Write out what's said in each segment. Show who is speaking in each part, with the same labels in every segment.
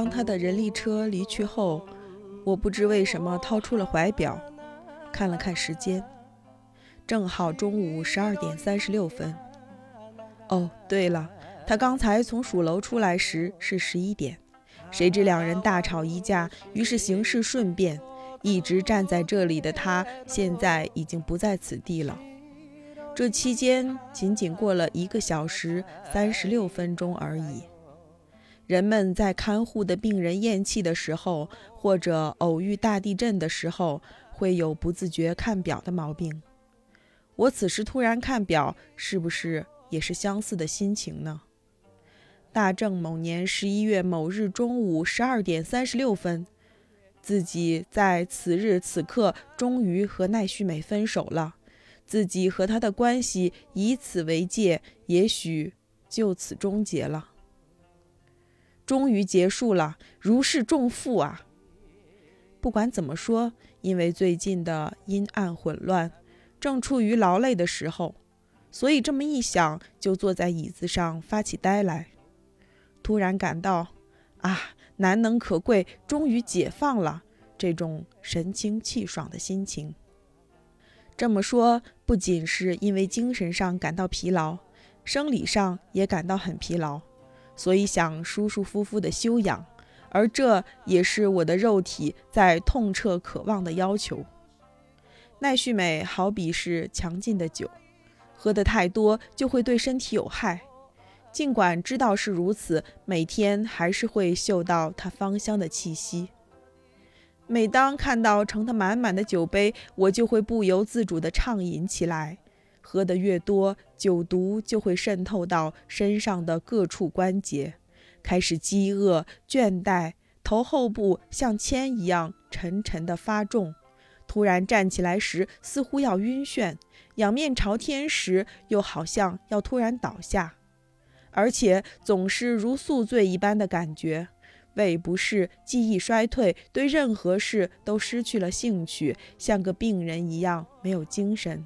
Speaker 1: 当他的人力车离去后，我不知为什么掏出了怀表，看了看时间，正好中午十二点三十六分。哦，对了，他刚才从蜀楼出来时是十一点，谁知两人大吵一架，于是行事顺便，一直站在这里的他现在已经不在此地了。这期间仅仅过了一个小时三十六分钟而已。人们在看护的病人咽气的时候，或者偶遇大地震的时候，会有不自觉看表的毛病。我此时突然看表，是不是也是相似的心情呢？大正某年十一月某日中午十二点三十六分，自己在此日此刻终于和奈绪美分手了，自己和他的关系以此为界，也许就此终结了。终于结束了，如释重负啊！不管怎么说，因为最近的阴暗混乱，正处于劳累的时候，所以这么一想，就坐在椅子上发起呆来。突然感到，啊，难能可贵，终于解放了这种神清气爽的心情。这么说，不仅是因为精神上感到疲劳，生理上也感到很疲劳。所以想舒舒服服的休养，而这也是我的肉体在痛彻渴望的要求。奈绪美好比是强劲的酒，喝得太多就会对身体有害。尽管知道是如此，每天还是会嗅到它芳香的气息。每当看到盛得满满的酒杯，我就会不由自主地畅饮起来。喝得越多，酒毒就会渗透到身上的各处关节，开始饥饿、倦怠，头后部像铅一样沉沉的发重。突然站起来时，似乎要晕眩；仰面朝天时，又好像要突然倒下，而且总是如宿醉一般的感觉。胃不适，记忆衰退，对任何事都失去了兴趣，像个病人一样没有精神。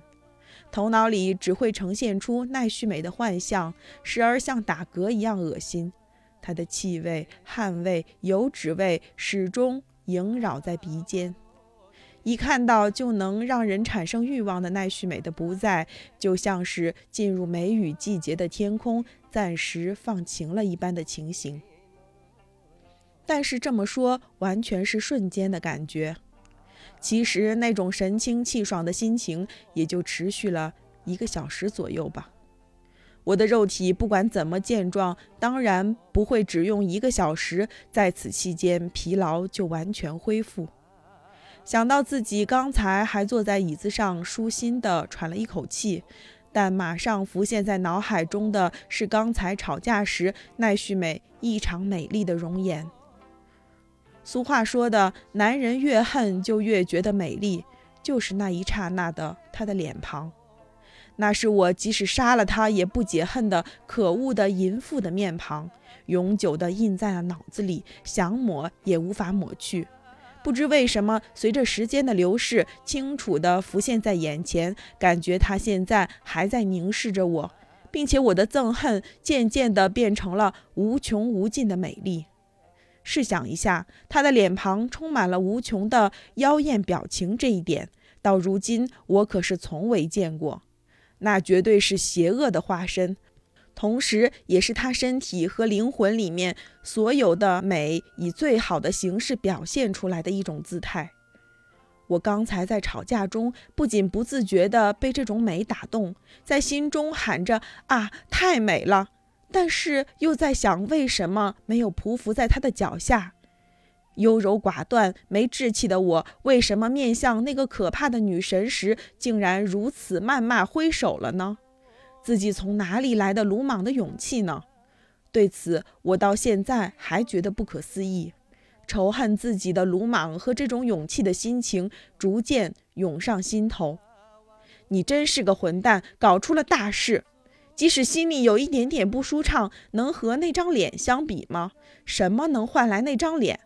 Speaker 1: 头脑里只会呈现出奈绪美的幻象，时而像打嗝一样恶心。她的气味、汗味、油脂味始终萦绕在鼻尖。一看到就能让人产生欲望的奈绪美的不在，就像是进入梅雨季节的天空暂时放晴了一般的情形。但是这么说，完全是瞬间的感觉。其实那种神清气爽的心情也就持续了一个小时左右吧。我的肉体不管怎么健壮，当然不会只用一个小时，在此期间疲劳就完全恢复。想到自己刚才还坐在椅子上舒心地喘了一口气，但马上浮现在脑海中的是刚才吵架时奈绪美异常美丽的容颜。俗话说的，男人越恨就越觉得美丽，就是那一刹那的他的脸庞，那是我即使杀了他也不解恨的可恶的淫妇的面庞，永久的印在了脑子里，想抹也无法抹去。不知为什么，随着时间的流逝，清楚地浮现在眼前，感觉他现在还在凝视着我，并且我的憎恨渐渐地变成了无穷无尽的美丽。试想一下，他的脸庞充满了无穷的妖艳表情，这一点到如今我可是从未见过。那绝对是邪恶的化身，同时也是他身体和灵魂里面所有的美以最好的形式表现出来的一种姿态。我刚才在吵架中，不仅不自觉地被这种美打动，在心中喊着：“啊，太美了！”但是又在想，为什么没有匍匐在他的脚下？优柔寡断、没志气的我，为什么面向那个可怕的女神时，竟然如此谩骂挥手了呢？自己从哪里来的鲁莽的勇气呢？对此，我到现在还觉得不可思议。仇恨自己的鲁莽和这种勇气的心情逐渐涌上心头。你真是个混蛋，搞出了大事！即使心里有一点点不舒畅，能和那张脸相比吗？什么能换来那张脸？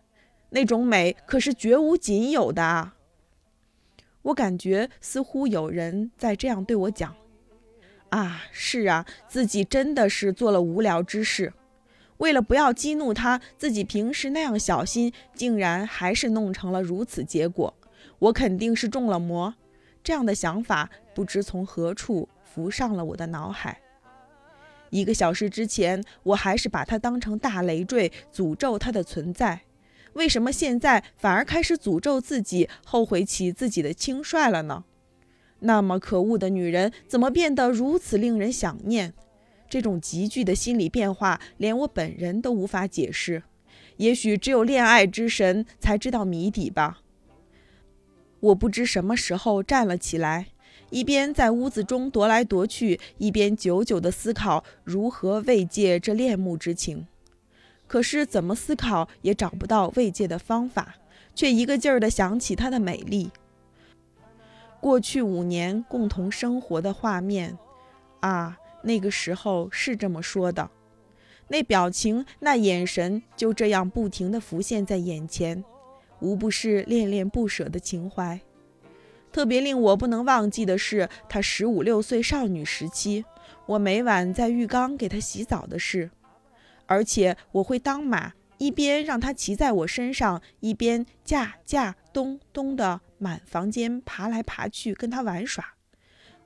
Speaker 1: 那种美可是绝无仅有的啊！我感觉似乎有人在这样对我讲：“啊，是啊，自己真的是做了无聊之事。”为了不要激怒他，自己平时那样小心，竟然还是弄成了如此结果。我肯定是中了魔。这样的想法不知从何处浮上了我的脑海。一个小时之前，我还是把它当成大累赘，诅咒它的存在。为什么现在反而开始诅咒自己，后悔起自己的轻率了呢？那么可恶的女人，怎么变得如此令人想念？这种急剧的心理变化，连我本人都无法解释。也许只有恋爱之神才知道谜底吧。我不知什么时候站了起来，一边在屋子中踱来踱去，一边久久地思考如何慰藉这恋慕之情。可是怎么思考也找不到慰藉的方法，却一个劲儿地想起她的美丽。过去五年共同生活的画面，啊，那个时候是这么说的，那表情、那眼神就这样不停地浮现在眼前，无不是恋恋不舍的情怀。特别令我不能忘记的是，她十五六岁少女时期，我每晚在浴缸给她洗澡的事。而且我会当马，一边让他骑在我身上，一边驾驾咚咚的满房间爬来爬去跟他玩耍。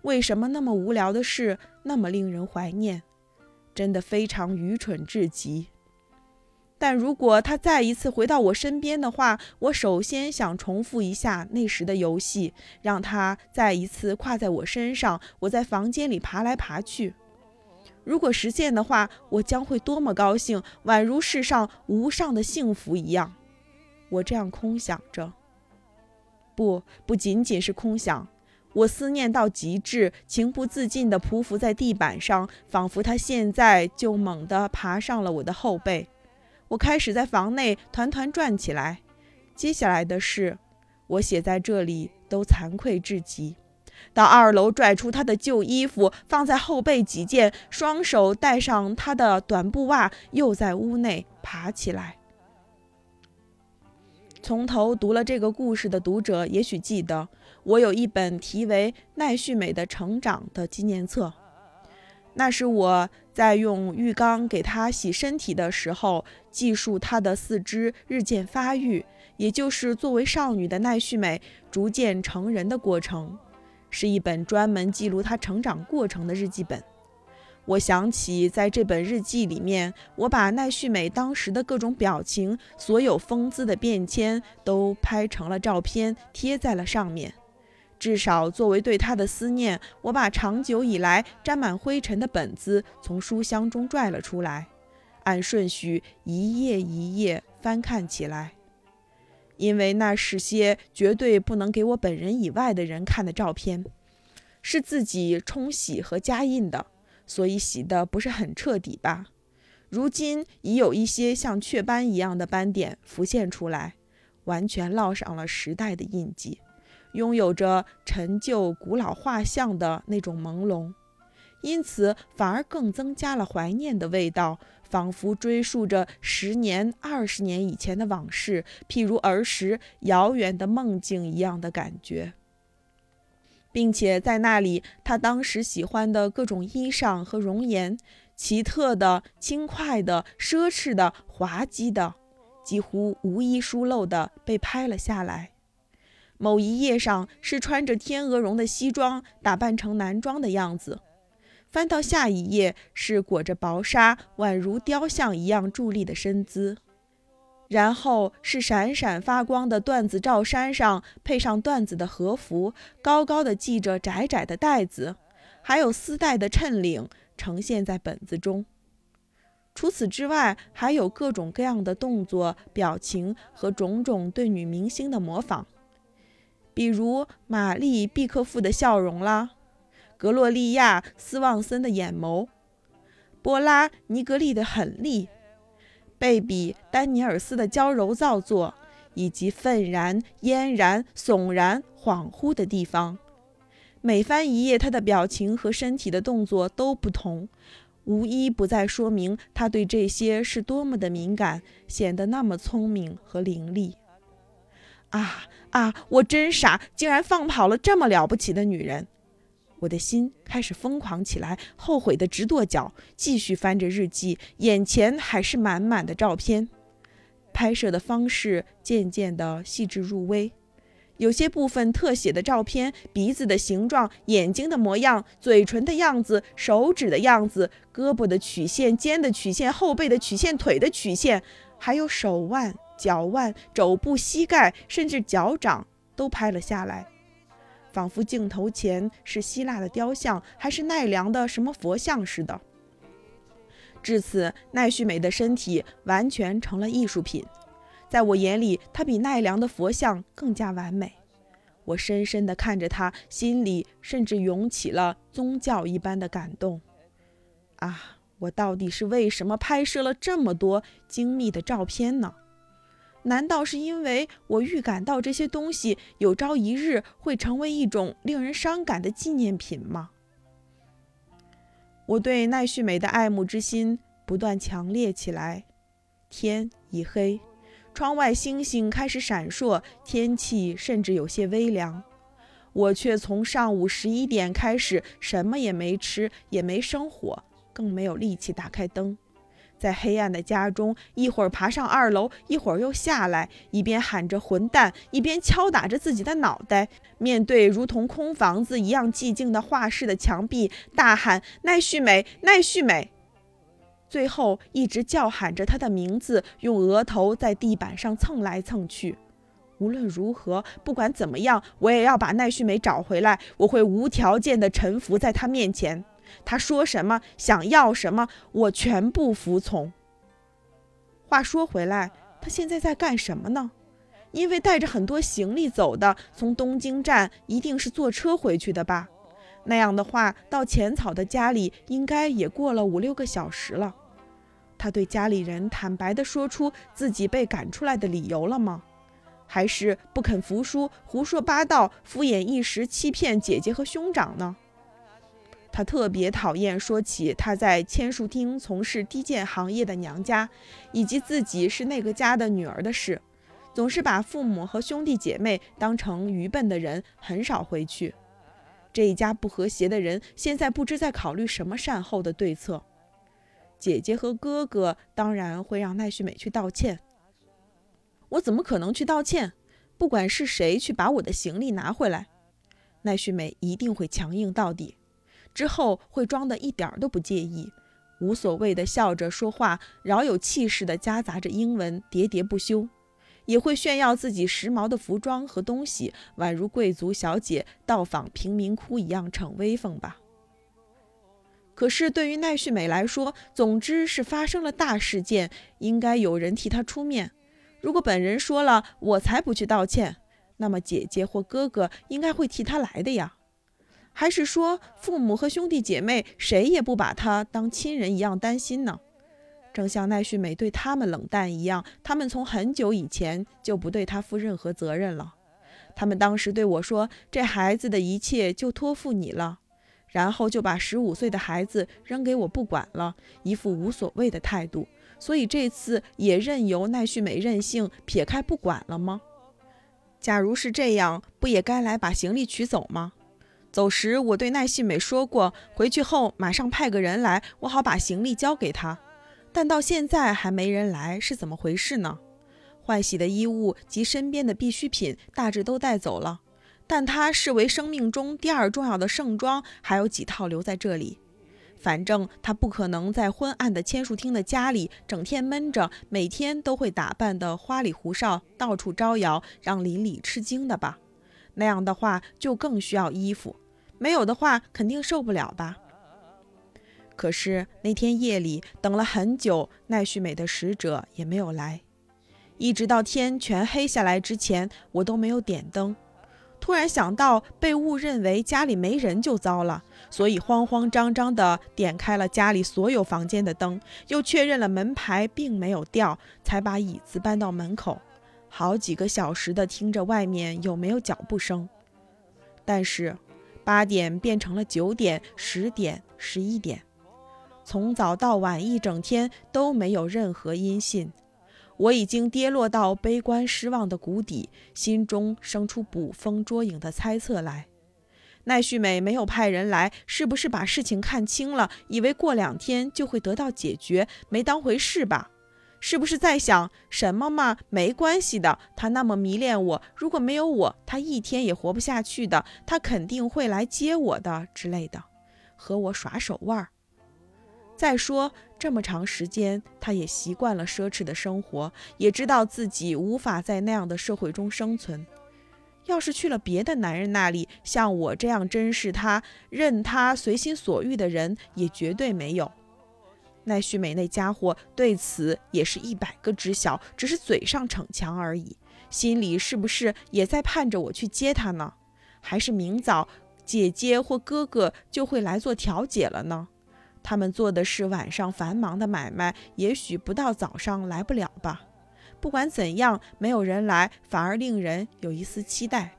Speaker 1: 为什么那么无聊的事那么令人怀念？真的非常愚蠢至极。但如果他再一次回到我身边的话，我首先想重复一下那时的游戏，让他再一次跨在我身上，我在房间里爬来爬去。如果实现的话，我将会多么高兴，宛如世上无上的幸福一样。我这样空想着，不，不仅仅是空想，我思念到极致，情不自禁地匍匐在地板上，仿佛他现在就猛地爬上了我的后背。我开始在房内团团转起来。接下来的事，我写在这里都惭愧至极。到二楼拽出他的旧衣服，放在后背几件，双手戴上他的短布袜，又在屋内爬起来。从头读了这个故事的读者也许记得，我有一本题为《奈绪美的成长》的纪念册，那是我在用浴缸给她洗身体的时候，记述她的四肢日渐发育，也就是作为少女的奈绪美逐渐成人的过程。是一本专门记录她成长过程的日记本。我想起，在这本日记里面，我把奈绪美当时的各种表情、所有风姿的变迁都拍成了照片，贴在了上面。至少作为对他的思念，我把长久以来沾满灰尘的本子从书箱中拽了出来，按顺序一页一页翻看起来。因为那是些绝对不能给我本人以外的人看的照片，是自己冲洗和加印的，所以洗的不是很彻底吧。如今已有一些像雀斑一样的斑点浮现出来，完全烙上了时代的印记，拥有着陈旧古老画像的那种朦胧，因此反而更增加了怀念的味道。仿佛追溯着十年、二十年以前的往事，譬如儿时遥远的梦境一样的感觉，并且在那里，他当时喜欢的各种衣裳和容颜，奇特的、轻快的、奢侈的、滑稽的，几乎无一疏漏的被拍了下来。某一页上是穿着天鹅绒的西装，打扮成男装的样子。翻到下一页，是裹着薄纱、宛如雕像一样伫立的身姿，然后是闪闪发光的缎子罩衫上配上缎子的和服，高高的系着窄窄的带子，还有丝带的衬领呈现在本子中。除此之外，还有各种各样的动作、表情和种种对女明星的模仿，比如玛丽·毕克夫的笑容啦。格洛利亚·斯旺森的眼眸，波拉·尼格利的狠厉，贝比·丹尼尔斯的娇柔造作，以及愤然、嫣然、悚然、恍惚的地方。每翻一页，他的表情和身体的动作都不同，无一不再说明他对这些是多么的敏感，显得那么聪明和伶俐。啊啊！我真傻，竟然放跑了这么了不起的女人。我的心开始疯狂起来，后悔的直跺脚。继续翻着日记，眼前还是满满的照片。拍摄的方式渐渐的细致入微，有些部分特写的照片，鼻子的形状、眼睛的模样、嘴唇的样子、手指的样子、胳膊的曲线、肩的曲线、后背的曲线、腿的曲线，还有手腕、脚腕、肘部、膝盖，甚至脚掌都拍了下来。仿佛镜头前是希腊的雕像，还是奈良的什么佛像似的。至此，奈绪美的身体完全成了艺术品，在我眼里，她比奈良的佛像更加完美。我深深地看着她，心里甚至涌起了宗教一般的感动。啊，我到底是为什么拍摄了这么多精密的照片呢？难道是因为我预感到这些东西有朝一日会成为一种令人伤感的纪念品吗？我对奈绪美的爱慕之心不断强烈起来。天已黑，窗外星星开始闪烁，天气甚至有些微凉。我却从上午十一点开始什么也没吃，也没生火，更没有力气打开灯。在黑暗的家中，一会儿爬上二楼，一会儿又下来，一边喊着“混蛋”，一边敲打着自己的脑袋。面对如同空房子一样寂静的画室的墙壁，大喊“奈绪美，奈绪美”。最后，一直叫喊着她的名字，用额头在地板上蹭来蹭去。无论如何，不管怎么样，我也要把奈绪美找回来。我会无条件地臣服在她面前。他说什么，想要什么，我全部服从。话说回来，他现在在干什么呢？因为带着很多行李走的，从东京站一定是坐车回去的吧？那样的话，到浅草的家里应该也过了五六个小时了。他对家里人坦白地说出自己被赶出来的理由了吗？还是不肯服输，胡说八道，敷衍一时，欺骗姐姐和兄长呢？他特别讨厌说起他在千树町从事低贱行业的娘家，以及自己是那个家的女儿的事，总是把父母和兄弟姐妹当成愚笨的人，很少回去。这一家不和谐的人现在不知在考虑什么善后的对策。姐姐和哥哥当然会让奈绪美去道歉。我怎么可能去道歉？不管是谁去把我的行李拿回来，奈绪美一定会强硬到底。之后会装得一点都不介意，无所谓的笑着说话，饶有气势的夹杂着英文，喋喋不休，也会炫耀自己时髦的服装和东西，宛如贵族小姐到访贫民窟一样逞威风吧。可是对于奈绪美来说，总之是发生了大事件，应该有人替她出面。如果本人说了，我才不去道歉，那么姐姐或哥哥应该会替她来的呀。还是说，父母和兄弟姐妹谁也不把他当亲人一样担心呢？正像奈绪美对他们冷淡一样，他们从很久以前就不对他负任何责任了。他们当时对我说：“这孩子的一切就托付你了。”然后就把十五岁的孩子扔给我不管了，一副无所谓的态度。所以这次也任由奈绪美任性，撇开不管了吗？假如是这样，不也该来把行李取走吗？走时，我对奈绪美说过，回去后马上派个人来，我好把行李交给他。但到现在还没人来，是怎么回事呢？换洗的衣物及身边的必需品大致都带走了，但他视为生命中第二重要的盛装还有几套留在这里。反正他不可能在昏暗的千树厅的家里整天闷着，每天都会打扮得花里胡哨，到处招摇，让邻里吃惊的吧？那样的话，就更需要衣服。没有的话，肯定受不了吧。可是那天夜里等了很久，奈绪美的使者也没有来，一直到天全黑下来之前，我都没有点灯。突然想到被误认为家里没人就糟了，所以慌慌张张地点开了家里所有房间的灯，又确认了门牌并没有掉，才把椅子搬到门口，好几个小时的听着外面有没有脚步声。但是。八点变成了九点、十点、十一点，从早到晚一整天都没有任何音信。我已经跌落到悲观失望的谷底，心中生出捕风捉影的猜测来。奈绪美没有派人来，是不是把事情看清了，以为过两天就会得到解决，没当回事吧？是不是在想什么嘛？没关系的，他那么迷恋我，如果没有我，他一天也活不下去的。他肯定会来接我的之类的，和我耍手腕。再说这么长时间，他也习惯了奢侈的生活，也知道自己无法在那样的社会中生存。要是去了别的男人那里，像我这样珍视他、任他随心所欲的人，也绝对没有。奈绪美那家伙对此也是一百个知晓，只是嘴上逞强而已，心里是不是也在盼着我去接他呢？还是明早姐姐或哥哥就会来做调解了呢？他们做的是晚上繁忙的买卖，也许不到早上来不了吧。不管怎样，没有人来，反而令人有一丝期待。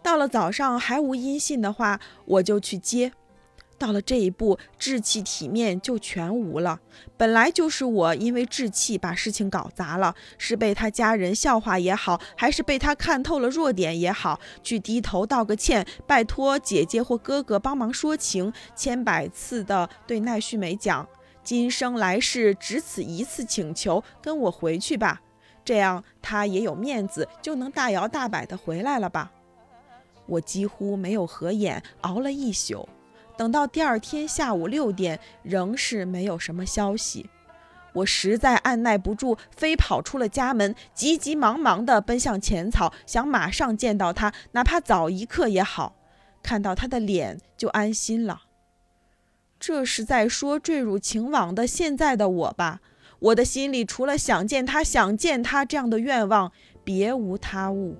Speaker 1: 到了早上还无音信的话，我就去接。到了这一步，志气体面就全无了。本来就是我因为志气把事情搞砸了，是被他家人笑话也好，还是被他看透了弱点也好，去低头道个歉，拜托姐姐或哥哥帮忙说情，千百次的对奈绪美讲，今生来世只此一次请求，跟我回去吧，这样他也有面子，就能大摇大摆的回来了吧。我几乎没有合眼，熬了一宿。等到第二天下午六点，仍是没有什么消息，我实在按耐不住，飞跑出了家门，急急忙忙地奔向浅草，想马上见到他，哪怕早一刻也好，看到他的脸就安心了。这是在说坠入情网的现在的我吧？我的心里除了想见他、想见他这样的愿望，别无他物。